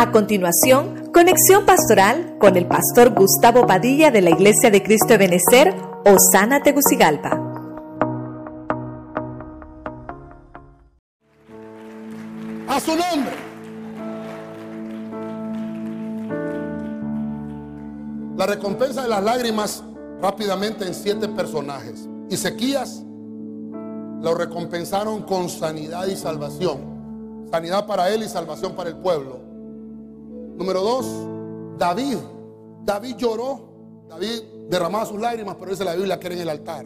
A continuación, conexión pastoral con el pastor Gustavo Padilla de la Iglesia de Cristo de Benecer, Osana Tegucigalpa. A su nombre. La recompensa de las lágrimas rápidamente en siete personajes. Ezequías lo recompensaron con sanidad y salvación. Sanidad para él y salvación para el pueblo. Número dos, David. David lloró. David derramaba sus lágrimas, pero dice la Biblia que era en el altar.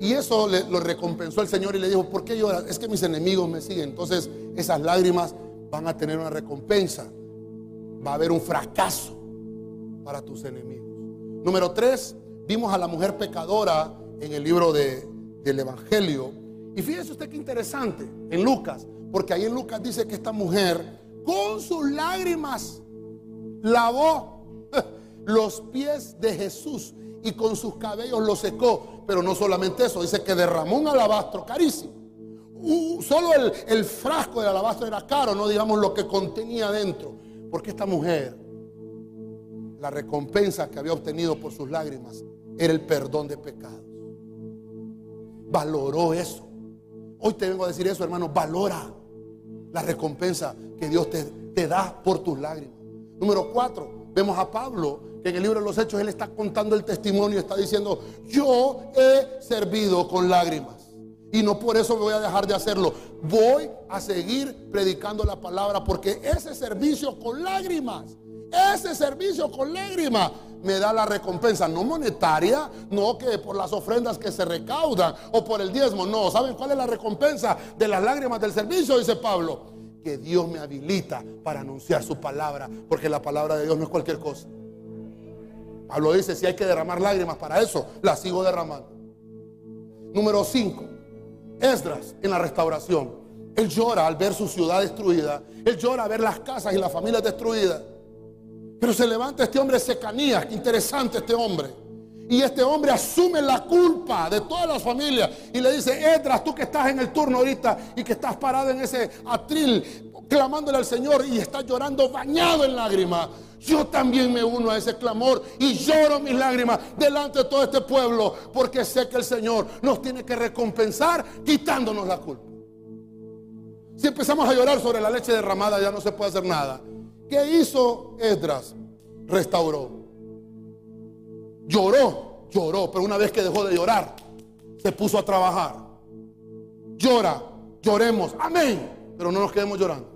Y eso le, lo recompensó el Señor y le dijo, ¿por qué lloras? Es que mis enemigos me siguen. Entonces esas lágrimas van a tener una recompensa. Va a haber un fracaso para tus enemigos. Número tres, vimos a la mujer pecadora en el libro de, del Evangelio y fíjese usted qué interesante en Lucas, porque ahí en Lucas dice que esta mujer con sus lágrimas lavó los pies de Jesús y con sus cabellos los secó. Pero no solamente eso, dice que derramó un alabastro carísimo. Solo el, frasco del alabastro era caro, no digamos lo que contenía dentro. Porque esta mujer, la recompensa que había obtenido por sus lágrimas era el perdón de pecados. Valoró eso. Hoy te vengo a decir eso, hermano. Valora la recompensa que Dios te da por tus lágrimas. Número cuatro, vemos a Pablo que en el libro de los Hechos él está contando el testimonio, está diciendo, yo he servido con lágrimas. Y no por eso voy a dejar de hacerlo. Voy a seguir predicando la palabra porque ese servicio con lágrimas, ese servicio con lágrimas me da la recompensa, no monetaria, no que por las ofrendas que se recaudan o por el diezmo, no. ¿Saben cuál es la recompensa de las lágrimas del servicio? Dice Pablo, que Dios me habilita para anunciar su palabra, porque la palabra de Dios no es cualquier cosa. Pablo dice, si hay que derramar lágrimas para eso, las sigo derramando. Número 5, Esdras en la restauración. Él llora al ver su ciudad destruida. Él llora al ver las casas y las familias destruidas. Pero se levanta este hombre Secanías, interesante este hombre. Y este hombre asume la culpa de todas las familias y le dice, Edras, tú que estás en el turno ahorita y que estás parado en ese atril clamándole al Señor y estás llorando bañado en lágrimas. Yo también me uno a ese clamor y lloro mis lágrimas delante de todo este pueblo porque sé que el Señor nos tiene que recompensar quitándonos la culpa. Si empezamos a llorar sobre la leche derramada ya no se puede hacer nada. ¿Qué hizo Esdras? Restauró. Lloró, lloró, pero una vez que dejó de llorar, se puso a trabajar. Llora, lloremos, amén, pero no nos quedemos llorando.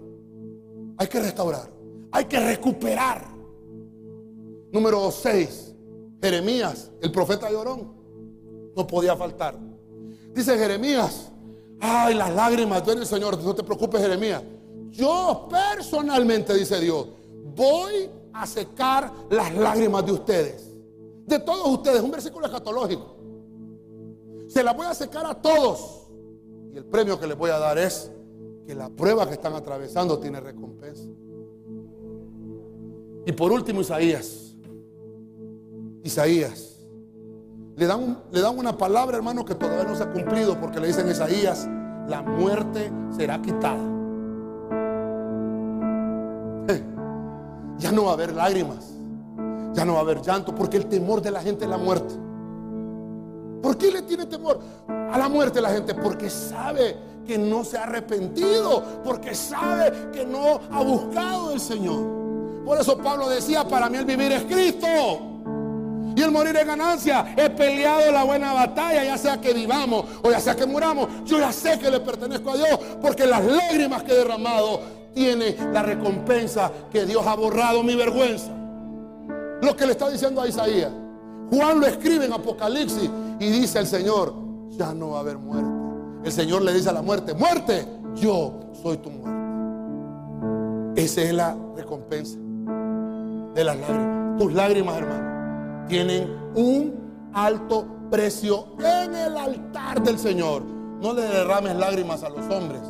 Hay que restaurar, hay que recuperar. Número 6, Jeremías, el profeta llorón, no podía faltar. Dice Jeremías, ay, las lágrimas el Señor, no te preocupes Jeremías. Yo personalmente, dice Dios, voy a secar las lágrimas de ustedes. De todos ustedes, un versículo escatológico. Se las voy a secar a todos. Y el premio que les voy a dar es que la prueba que están atravesando tiene recompensa. Y por último, Isaías. Isaías. Le dan, le dan una palabra, hermano, que todavía no se ha cumplido porque le dicen Isaías, la muerte será quitada. ya no va a haber lágrimas, ya no va a haber llanto, porque el temor de la gente es la muerte. ¿Por qué le tiene temor a la muerte la gente? Porque sabe que no se ha arrepentido, porque sabe que no ha buscado el Señor. Por eso Pablo decía, para mí el vivir es Cristo. Y el morir es ganancia. He peleado la buena batalla, ya sea que vivamos o ya sea que muramos. Yo ya sé que le pertenezco a Dios, porque las lágrimas que he derramado tiene la recompensa que Dios ha borrado mi vergüenza. Lo que le está diciendo a Isaías. Juan lo escribe en Apocalipsis y dice el Señor, ya no va a haber muerte. El Señor le dice a la muerte, muerte, yo soy tu muerte. Esa es la recompensa de las lágrimas. Tus lágrimas, hermano, tienen un alto precio en el altar del Señor. No le derrames lágrimas a los hombres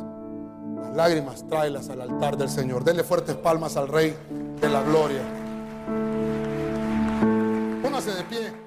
lágrimas, tráelas al altar del Señor. Denle fuertes palmas al Rey de la Gloria. Póngase de pie.